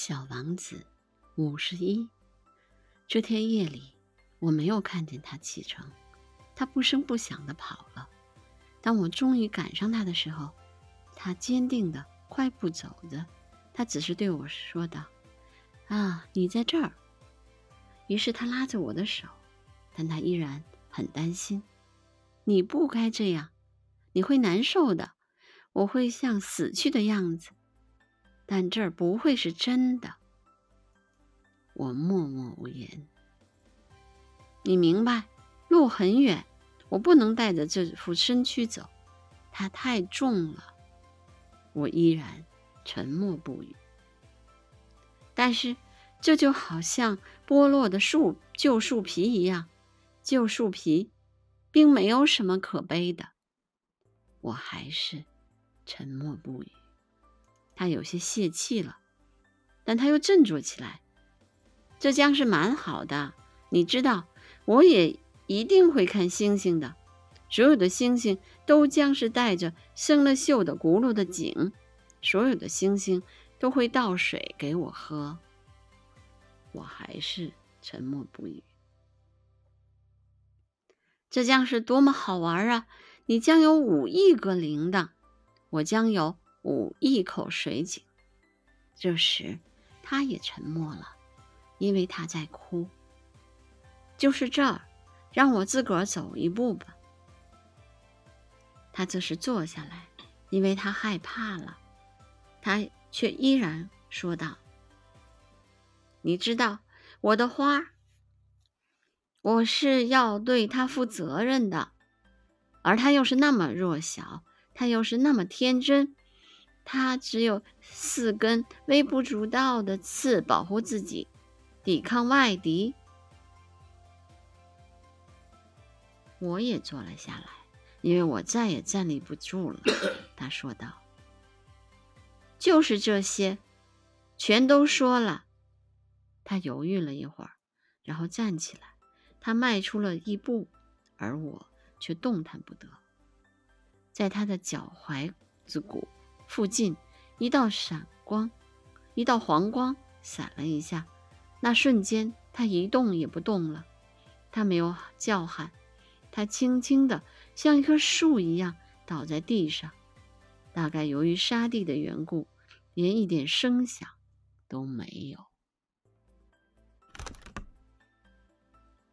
小王子五十一。这天夜里，我没有看见他启程，他不声不响的跑了。当我终于赶上他的时候，他坚定的快步走着。他只是对我说道：“啊，你在这儿。”于是他拉着我的手，但他依然很担心。你不该这样，你会难受的。我会像死去的样子，但这儿不会是真的。我默默无言。你明白，路很远，我不能带着这副身躯走，它太重了。我依然沉默不语。但是，这就好像剥落的树旧树皮一样，旧树皮，并没有什么可悲的。我还是。沉默不语，他有些泄气了，但他又振作起来。这将是蛮好的，你知道，我也一定会看星星的。所有的星星都将是带着生了锈的轱辘的井，所有的星星都会倒水给我喝。我还是沉默不语。这将是多么好玩啊！你将有五亿个铃铛。我将有五一口水井。这时，他也沉默了，因为他在哭。就是这儿，让我自个儿走一步吧。他这时坐下来，因为他害怕了。他却依然说道：“你知道，我的花，我是要对它负责任的，而它又是那么弱小。”他又是那么天真，他只有四根微不足道的刺保护自己，抵抗外敌。我也坐了下来，因为我再也站立不住了。他说道：“就是这些，全都说了。”他犹豫了一会儿，然后站起来。他迈出了一步，而我却动弹不得。在他的脚踝子骨附近，一道闪光，一道黄光闪了一下。那瞬间，他一动也不动了。他没有叫喊，他轻轻的像一棵树一样倒在地上。大概由于沙地的缘故，连一点声响都没有。